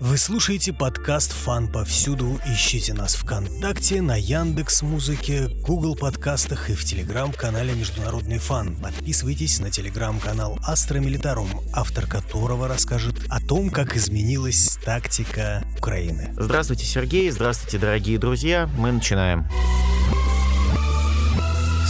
Вы слушаете подкаст «Фан повсюду». Ищите нас ВКонтакте, на Яндекс Музыке, Google подкастах и в Телеграм-канале «Международный фан». Подписывайтесь на Телеграм-канал «Астра Милитарум», автор которого расскажет о том, как изменилась тактика Украины. Здравствуйте, Сергей. Здравствуйте, дорогие друзья. Мы начинаем.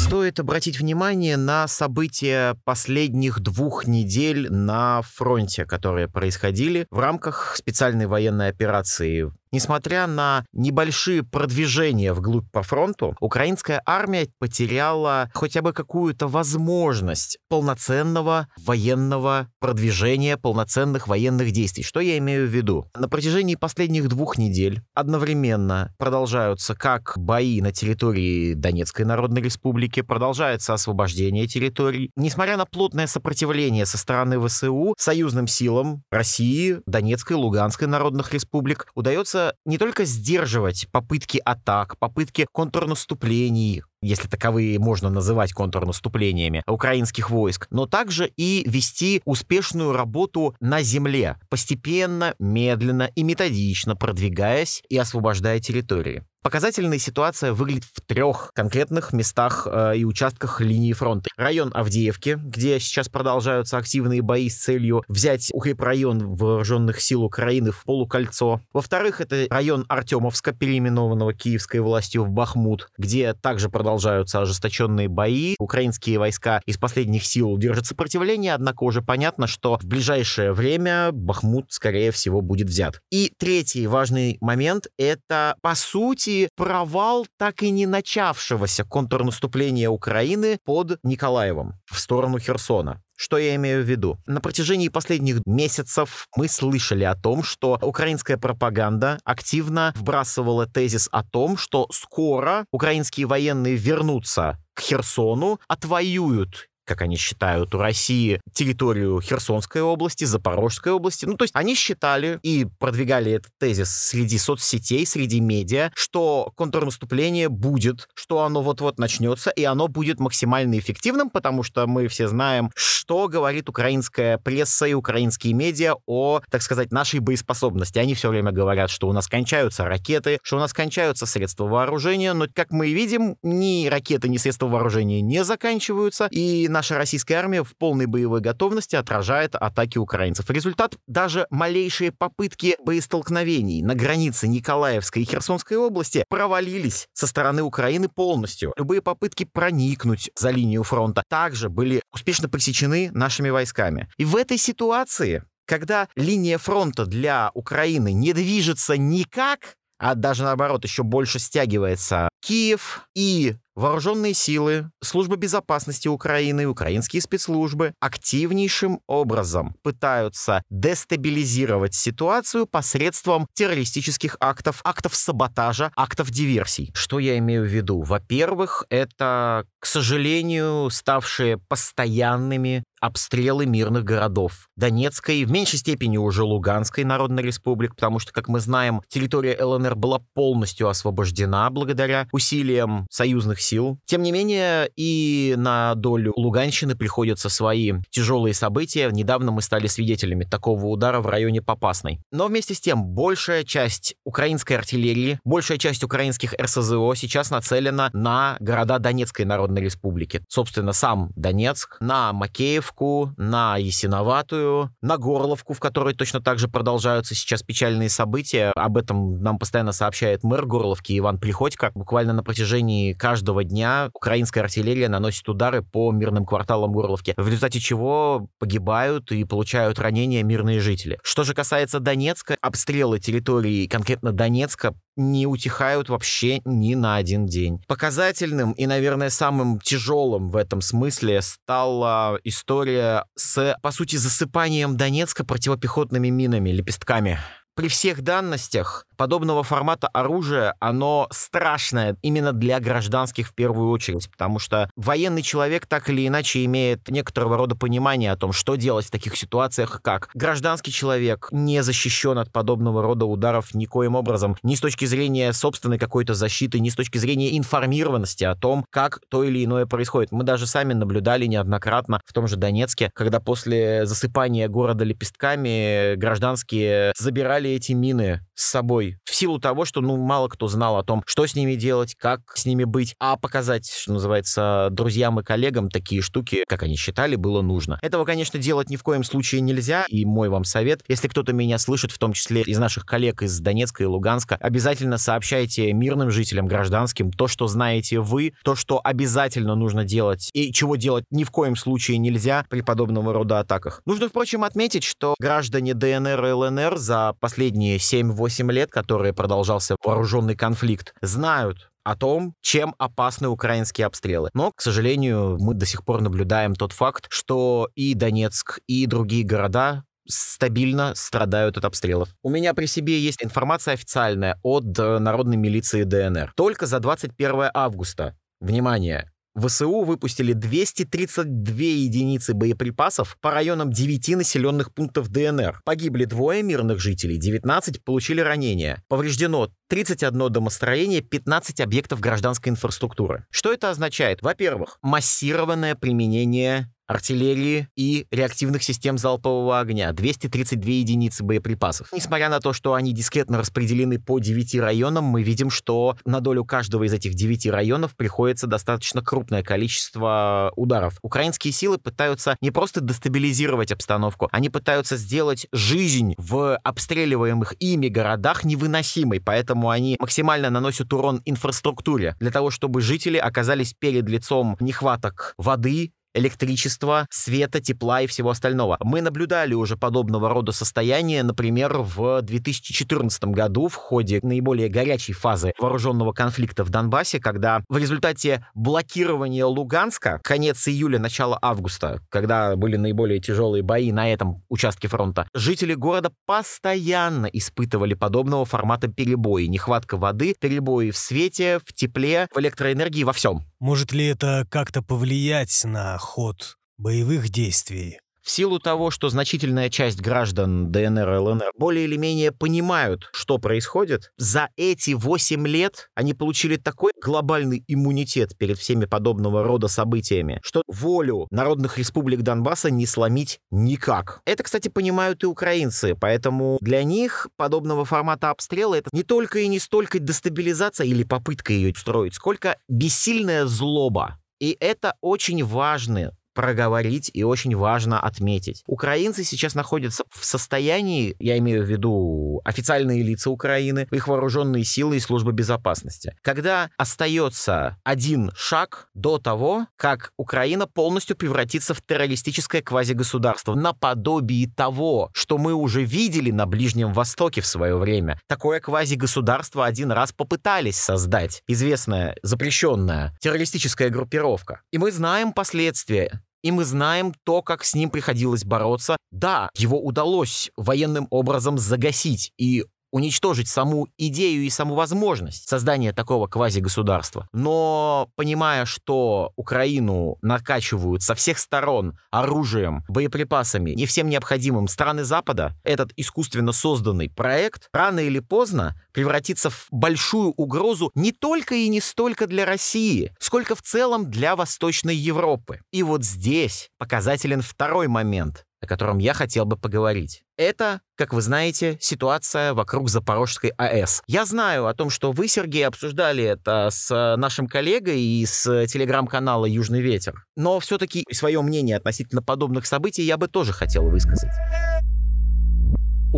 Стоит обратить внимание на события последних двух недель на фронте, которые происходили в рамках специальной военной операции Несмотря на небольшие продвижения вглубь по фронту, украинская армия потеряла хотя бы какую-то возможность полноценного военного продвижения, полноценных военных действий. Что я имею в виду? На протяжении последних двух недель одновременно продолжаются как бои на территории Донецкой Народной Республики, продолжается освобождение территорий. Несмотря на плотное сопротивление со стороны ВСУ, союзным силам России, Донецкой, Луганской Народных Республик удается удается не только сдерживать попытки атак, попытки контрнаступлений, если таковые можно называть контрнаступлениями украинских войск, но также и вести успешную работу на земле, постепенно, медленно и методично продвигаясь и освобождая территории. Показательная ситуация выглядит в трех конкретных местах э, и участках линии фронта. Район Авдеевки, где сейчас продолжаются активные бои с целью взять укрепрайон вооруженных сил Украины в полукольцо. Во-вторых, это район Артемовска, переименованного киевской властью в Бахмут, где также продолжаются ожесточенные бои. Украинские войска из последних сил держат сопротивление, однако уже понятно, что в ближайшее время Бахмут, скорее всего, будет взят. И третий важный момент — это, по сути, провал так и не начавшегося контрнаступления Украины под Николаевым в сторону Херсона. Что я имею в виду? На протяжении последних месяцев мы слышали о том, что украинская пропаганда активно вбрасывала тезис о том, что скоро украинские военные вернутся к Херсону, отвоюют как они считают, у России территорию Херсонской области, Запорожской области. Ну, то есть они считали и продвигали этот тезис среди соцсетей, среди медиа, что контрнаступление будет, что оно вот-вот начнется, и оно будет максимально эффективным, потому что мы все знаем, что говорит украинская пресса и украинские медиа о, так сказать, нашей боеспособности. Они все время говорят, что у нас кончаются ракеты, что у нас кончаются средства вооружения, но, как мы видим, ни ракеты, ни средства вооружения не заканчиваются, и наша российская армия в полной боевой готовности отражает атаки украинцев. Результат — даже малейшие попытки боестолкновений на границе Николаевской и Херсонской области провалились со стороны Украины полностью. Любые попытки проникнуть за линию фронта также были успешно пресечены нашими войсками. И в этой ситуации когда линия фронта для Украины не движется никак, а даже наоборот еще больше стягивается Киев и Вооруженные силы, служба безопасности Украины, украинские спецслужбы активнейшим образом пытаются дестабилизировать ситуацию посредством террористических актов, актов саботажа, актов диверсий. Что я имею в виду? Во-первых, это, к сожалению, ставшие постоянными обстрелы мирных городов. Донецкой, в меньшей степени уже Луганской Народной Республики, потому что, как мы знаем, территория ЛНР была полностью освобождена благодаря усилиям союзных сил. Тем не менее, и на долю Луганщины приходятся свои тяжелые события. Недавно мы стали свидетелями такого удара в районе Попасной. Но вместе с тем, большая часть украинской артиллерии, большая часть украинских РСЗО сейчас нацелена на города Донецкой Народной Республики. Собственно, сам Донецк, на Макеевку, на Ясиноватую, на Горловку, в которой точно так же продолжаются сейчас печальные события. Об этом нам постоянно сообщает мэр Горловки Иван Приходько. Буквально на протяжении каждого этого дня украинская артиллерия наносит удары по мирным кварталам Горловки, в результате чего погибают и получают ранения мирные жители. Что же касается Донецка, обстрелы территории конкретно Донецка не утихают вообще ни на один день. Показательным и, наверное, самым тяжелым в этом смысле стала история с, по сути, засыпанием Донецка противопехотными минами, лепестками. При всех данностях подобного формата оружия, оно страшное именно для гражданских в первую очередь, потому что военный человек так или иначе имеет некоторого рода понимание о том, что делать в таких ситуациях, как гражданский человек не защищен от подобного рода ударов никоим образом, ни с точки зрения собственной какой-то защиты, ни с точки зрения информированности о том, как то или иное происходит. Мы даже сами наблюдали неоднократно в том же Донецке, когда после засыпания города лепестками гражданские забирали эти мины с собой в силу того, что ну мало кто знал о том, что с ними делать, как с ними быть, а показать, что называется, друзьям и коллегам такие штуки, как они считали, было нужно. Этого, конечно, делать ни в коем случае нельзя, и мой вам совет, если кто-то меня слышит, в том числе из наших коллег из Донецка и Луганска, обязательно сообщайте мирным жителям, гражданским, то, что знаете вы, то, что обязательно нужно делать, и чего делать ни в коем случае нельзя при подобного рода атаках. Нужно, впрочем, отметить, что граждане ДНР и ЛНР за последние 7-8 лет, которые продолжался вооруженный конфликт, знают о том, чем опасны украинские обстрелы. Но, к сожалению, мы до сих пор наблюдаем тот факт, что и Донецк, и другие города стабильно страдают от обстрелов. У меня при себе есть информация официальная от э, Народной милиции ДНР. Только за 21 августа, внимание, ВСУ выпустили 232 единицы боеприпасов по районам 9 населенных пунктов ДНР. Погибли двое мирных жителей, 19 получили ранения. Повреждено 31 домостроение, 15 объектов гражданской инфраструктуры. Что это означает? Во-первых, массированное применение артиллерии и реактивных систем залпового огня, 232 единицы боеприпасов. Несмотря на то, что они дискретно распределены по 9 районам, мы видим, что на долю каждого из этих 9 районов приходится достаточно крупное количество ударов. Украинские силы пытаются не просто дестабилизировать обстановку, они пытаются сделать жизнь в обстреливаемых ими городах невыносимой, поэтому они максимально наносят урон инфраструктуре для того, чтобы жители оказались перед лицом нехваток воды, электричества, света, тепла и всего остального. Мы наблюдали уже подобного рода состояние, например, в 2014 году в ходе наиболее горячей фазы вооруженного конфликта в Донбассе, когда в результате блокирования Луганска, конец июля, начало августа, когда были наиболее тяжелые бои на этом участке фронта, жители города постоянно испытывали подобного формата перебои. Нехватка воды, перебои в свете, в тепле, в электроэнергии, во всем. Может ли это как-то повлиять на ход боевых действий? В силу того, что значительная часть граждан ДНР и ЛНР более или менее понимают, что происходит, за эти 8 лет они получили такой глобальный иммунитет перед всеми подобного рода событиями, что волю народных республик Донбасса не сломить никак. Это, кстати, понимают и украинцы, поэтому для них подобного формата обстрела это не только и не столько дестабилизация или попытка ее устроить, сколько бессильная злоба. И это очень важный проговорить и очень важно отметить. Украинцы сейчас находятся в состоянии, я имею в виду официальные лица Украины, их вооруженные силы и службы безопасности, когда остается один шаг до того, как Украина полностью превратится в террористическое квазигосударство, наподобие того, что мы уже видели на Ближнем Востоке в свое время. Такое квазигосударство один раз попытались создать. Известная, запрещенная террористическая группировка. И мы знаем последствия и мы знаем то, как с ним приходилось бороться. Да, его удалось военным образом загасить, и уничтожить саму идею и саму возможность создания такого квази-государства. Но понимая, что Украину накачивают со всех сторон оружием, боеприпасами и всем необходимым страны Запада, этот искусственно созданный проект рано или поздно превратится в большую угрозу не только и не столько для России, сколько в целом для Восточной Европы. И вот здесь показателен второй момент, о котором я хотел бы поговорить. Это, как вы знаете, ситуация вокруг Запорожской АЭС. Я знаю о том, что вы, Сергей, обсуждали это с нашим коллегой и с телеграм-канала «Южный ветер». Но все-таки свое мнение относительно подобных событий я бы тоже хотел высказать.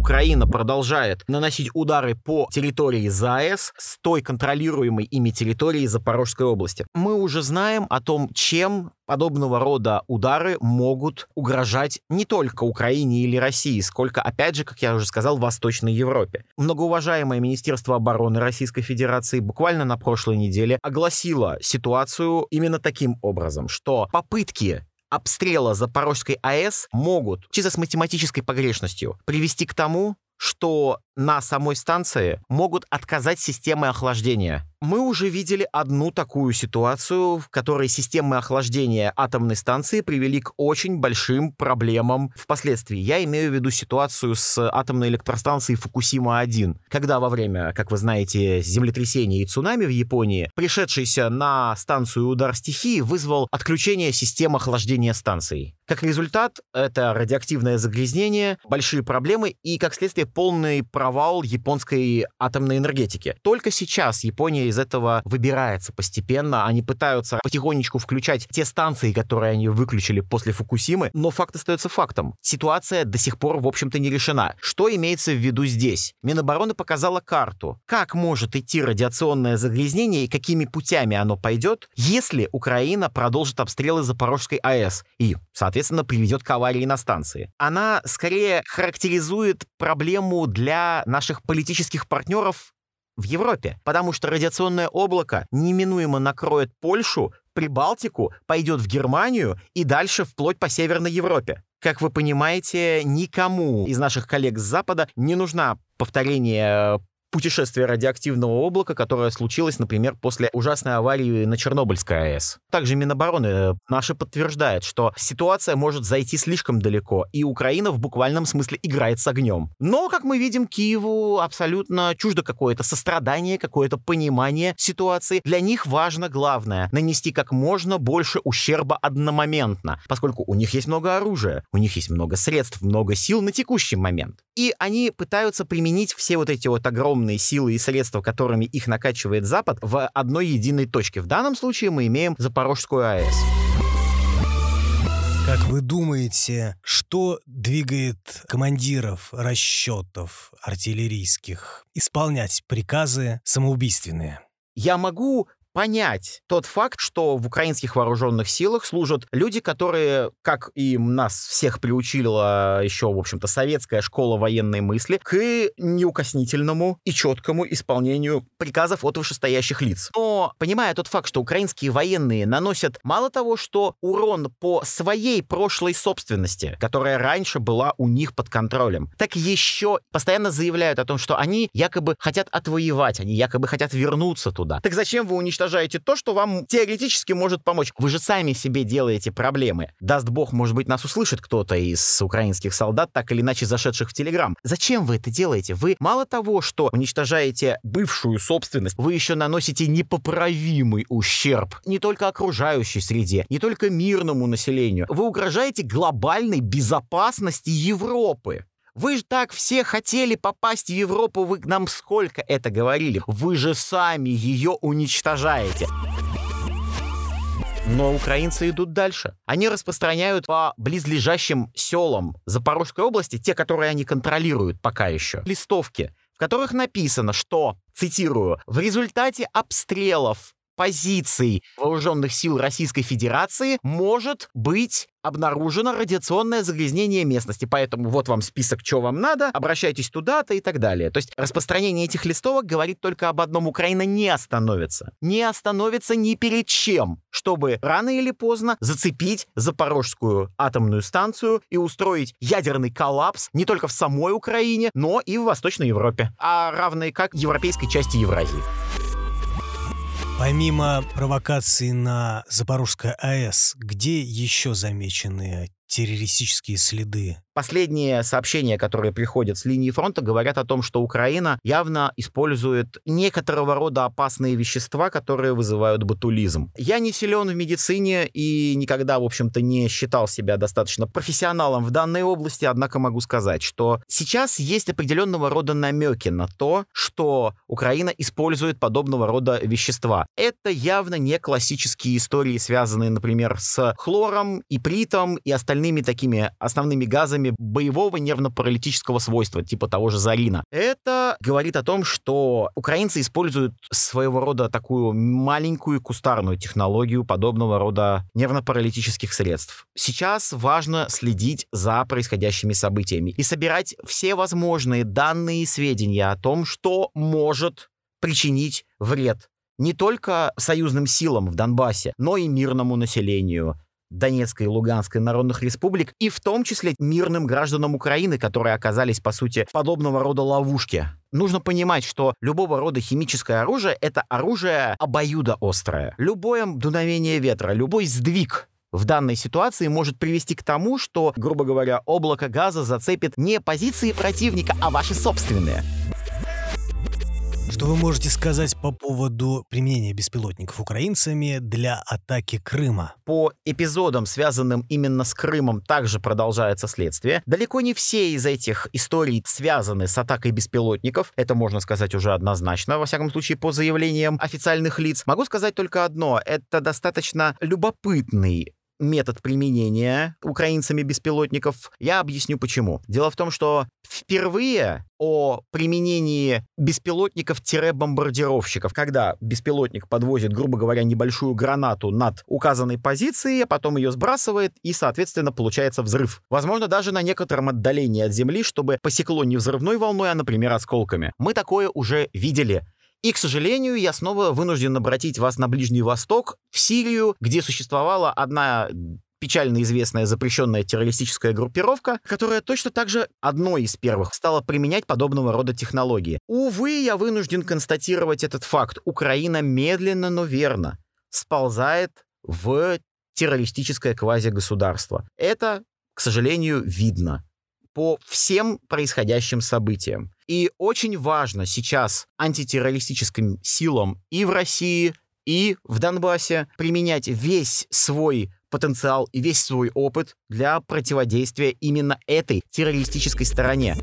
Украина продолжает наносить удары по территории ЗАЭС с той контролируемой ими территории Запорожской области. Мы уже знаем о том, чем подобного рода удары могут угрожать не только Украине или России, сколько, опять же, как я уже сказал, Восточной Европе. Многоуважаемое Министерство обороны Российской Федерации буквально на прошлой неделе огласило ситуацию именно таким образом, что попытки обстрела Запорожской АЭС могут, чисто с математической погрешностью, привести к тому, что на самой станции могут отказать системы охлаждения. Мы уже видели одну такую ситуацию, в которой системы охлаждения атомной станции привели к очень большим проблемам впоследствии. Я имею в виду ситуацию с атомной электростанцией Фукусима-1, когда во время, как вы знаете, землетрясения и цунами в Японии, пришедшийся на станцию удар стихии вызвал отключение систем охлаждения станции. Как результат, это радиоактивное загрязнение, большие проблемы и, как следствие, полный провал японской атомной энергетики. Только сейчас Япония из этого выбирается постепенно. Они пытаются потихонечку включать те станции, которые они выключили после Фукусимы, но факт остается фактом. Ситуация до сих пор, в общем-то, не решена. Что имеется в виду здесь? Минобороны показала карту. Как может идти радиационное загрязнение и какими путями оно пойдет, если Украина продолжит обстрелы Запорожской АЭС и, соответственно, соответственно, приведет к аварии на станции. Она скорее характеризует проблему для наших политических партнеров в Европе, потому что радиационное облако неминуемо накроет Польшу, Прибалтику, пойдет в Германию и дальше вплоть по Северной Европе. Как вы понимаете, никому из наших коллег с Запада не нужна повторение путешествие радиоактивного облака, которое случилось, например, после ужасной аварии на Чернобыльской АЭС. Также Минобороны э, наши подтверждает, что ситуация может зайти слишком далеко, и Украина в буквальном смысле играет с огнем. Но, как мы видим, Киеву абсолютно чуждо какое-то сострадание, какое-то понимание ситуации. Для них важно главное — нанести как можно больше ущерба одномоментно, поскольку у них есть много оружия, у них есть много средств, много сил на текущий момент. И они пытаются применить все вот эти вот огромные огромные силы и средства, которыми их накачивает Запад, в одной единой точке. В данном случае мы имеем Запорожскую АЭС. Как вы думаете, что двигает командиров расчетов артиллерийских исполнять приказы самоубийственные? Я могу понять тот факт, что в украинских вооруженных силах служат люди, которые, как и нас всех приучила еще, в общем-то, советская школа военной мысли, к неукоснительному и четкому исполнению приказов от вышестоящих лиц. Но, понимая тот факт, что украинские военные наносят мало того, что урон по своей прошлой собственности, которая раньше была у них под контролем, так еще постоянно заявляют о том, что они якобы хотят отвоевать, они якобы хотят вернуться туда. Так зачем вы уничтожаете уничтожаете то, что вам теоретически может помочь. Вы же сами себе делаете проблемы. Даст бог, может быть, нас услышит кто-то из украинских солдат, так или иначе зашедших в Телеграм. Зачем вы это делаете? Вы мало того, что уничтожаете бывшую собственность, вы еще наносите непоправимый ущерб не только окружающей среде, не только мирному населению. Вы угрожаете глобальной безопасности Европы. Вы же так все хотели попасть в Европу, вы нам сколько это говорили. Вы же сами ее уничтожаете. Но украинцы идут дальше. Они распространяют по близлежащим селам Запорожской области, те, которые они контролируют пока еще, листовки, в которых написано, что, цитирую, в результате обстрелов позиций вооруженных сил Российской Федерации может быть обнаружено радиационное загрязнение местности. Поэтому вот вам список, что вам надо, обращайтесь туда-то и так далее. То есть распространение этих листовок говорит только об одном. Украина не остановится. Не остановится ни перед чем, чтобы рано или поздно зацепить Запорожскую атомную станцию и устроить ядерный коллапс не только в самой Украине, но и в Восточной Европе, а равной как европейской части Евразии. Помимо провокаций на Запорожской АЭС, где еще замечены террористические следы Последние сообщения, которые приходят с линии фронта, говорят о том, что Украина явно использует некоторого рода опасные вещества, которые вызывают ботулизм. Я не силен в медицине и никогда, в общем-то, не считал себя достаточно профессионалом в данной области, однако могу сказать, что сейчас есть определенного рода намеки на то, что Украина использует подобного рода вещества. Это явно не классические истории, связанные, например, с хлором, ипритом и остальными такими основными газами, симптомами боевого нервно-паралитического свойства, типа того же Зарина. Это говорит о том, что украинцы используют своего рода такую маленькую кустарную технологию подобного рода нервно-паралитических средств. Сейчас важно следить за происходящими событиями и собирать все возможные данные и сведения о том, что может причинить вред не только союзным силам в Донбассе, но и мирному населению, Донецкой и Луганской народных республик, и в том числе мирным гражданам Украины, которые оказались, по сути, в подобного рода ловушке. Нужно понимать, что любого рода химическое оружие — это оружие обоюдоострое. Любое дуновение ветра, любой сдвиг в данной ситуации может привести к тому, что, грубо говоря, облако газа зацепит не позиции противника, а ваши собственные. Что вы можете сказать по поводу применения беспилотников украинцами для атаки Крыма? По эпизодам, связанным именно с Крымом, также продолжается следствие. Далеко не все из этих историй связаны с атакой беспилотников. Это можно сказать уже однозначно, во всяком случае, по заявлениям официальных лиц. Могу сказать только одно. Это достаточно любопытный метод применения украинцами беспилотников. Я объясню почему. Дело в том, что впервые о применении беспилотников-бомбардировщиков, когда беспилотник подвозит, грубо говоря, небольшую гранату над указанной позицией, а потом ее сбрасывает, и, соответственно, получается взрыв. Возможно, даже на некотором отдалении от Земли, чтобы посекло не взрывной волной, а, например, осколками. Мы такое уже видели. И, к сожалению, я снова вынужден обратить вас на Ближний Восток, в Сирию, где существовала одна печально известная запрещенная террористическая группировка, которая точно так же одной из первых стала применять подобного рода технологии. Увы, я вынужден констатировать этот факт. Украина медленно, но верно сползает в террористическое квазигосударство. Это, к сожалению, видно по всем происходящим событиям. И очень важно сейчас антитеррористическим силам и в России, и в Донбассе применять весь свой потенциал и весь свой опыт для противодействия именно этой террористической стороне.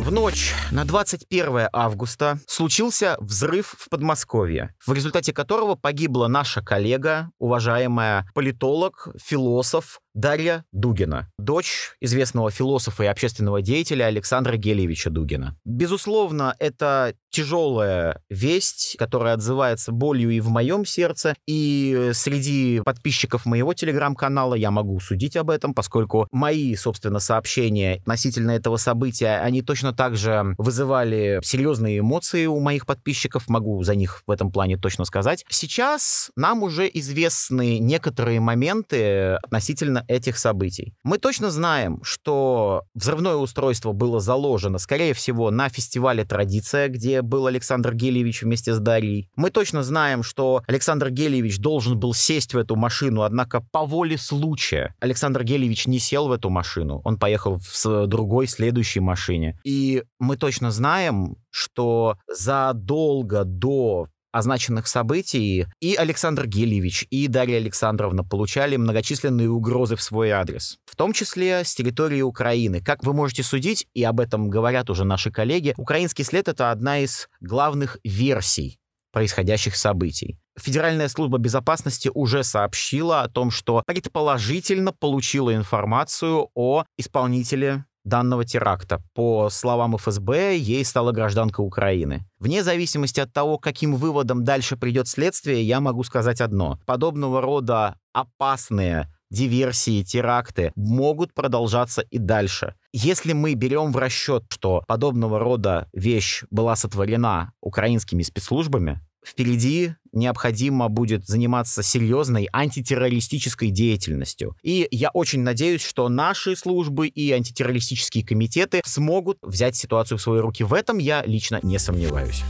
В ночь на 21 августа случился взрыв в Подмосковье, в результате которого погибла наша коллега, уважаемая политолог, философ, Дарья Дугина, дочь известного философа и общественного деятеля Александра Гелевича Дугина. Безусловно, это тяжелая весть, которая отзывается болью и в моем сердце, и среди подписчиков моего телеграм-канала я могу судить об этом, поскольку мои, собственно, сообщения относительно этого события, они точно так же вызывали серьезные эмоции у моих подписчиков, могу за них в этом плане точно сказать. Сейчас нам уже известны некоторые моменты относительно касательно этих событий. Мы точно знаем, что взрывное устройство было заложено, скорее всего, на фестивале «Традиция», где был Александр Гелевич вместе с Дарьей. Мы точно знаем, что Александр Гелевич должен был сесть в эту машину, однако по воле случая Александр Гелевич не сел в эту машину, он поехал в другой следующей машине. И мы точно знаем, что задолго до означенных событий и Александр Гельевич, и Дарья Александровна получали многочисленные угрозы в свой адрес, в том числе с территории Украины. Как вы можете судить, и об этом говорят уже наши коллеги, украинский след — это одна из главных версий происходящих событий. Федеральная служба безопасности уже сообщила о том, что предположительно получила информацию о исполнителе данного теракта. По словам ФСБ, ей стала гражданка Украины. Вне зависимости от того, каким выводом дальше придет следствие, я могу сказать одно. Подобного рода опасные диверсии, теракты могут продолжаться и дальше. Если мы берем в расчет, что подобного рода вещь была сотворена украинскими спецслужбами, впереди необходимо будет заниматься серьезной антитеррористической деятельностью. И я очень надеюсь, что наши службы и антитеррористические комитеты смогут взять ситуацию в свои руки. В этом я лично не сомневаюсь.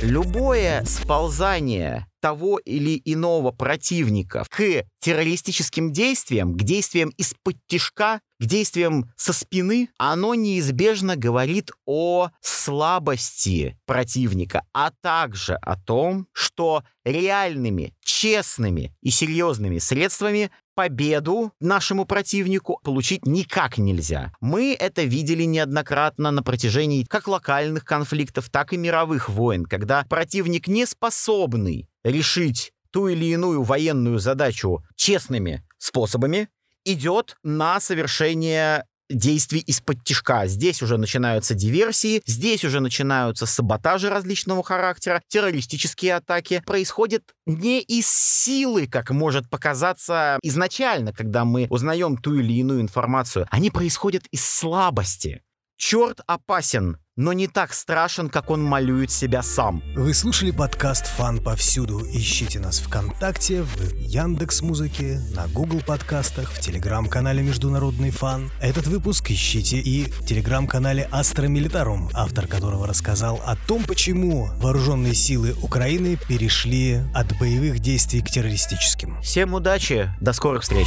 Любое сползание того или иного противника к террористическим действиям, к действиям из-под тишка, к действиям со спины, оно неизбежно говорит о слабости противника, а также о том, что реальными, честными и серьезными средствами победу нашему противнику получить никак нельзя. Мы это видели неоднократно на протяжении как локальных конфликтов, так и мировых войн, когда противник не способный решить ту или иную военную задачу честными способами, идет на совершение действий исподтишка. Здесь уже начинаются диверсии, здесь уже начинаются саботажи различного характера, террористические атаки. Происходят не из силы, как может показаться изначально, когда мы узнаем ту или иную информацию. Они происходят из слабости. Черт опасен но не так страшен, как он малюет себя сам. Вы слушали подкаст «Фан повсюду». Ищите нас ВКонтакте, в Яндекс Музыке, на Google подкастах, в Телеграм-канале «Международный фан». Этот выпуск ищите и в Телеграм-канале «Астра Милитарум», автор которого рассказал о том, почему вооруженные силы Украины перешли от боевых действий к террористическим. Всем удачи, до скорых встреч!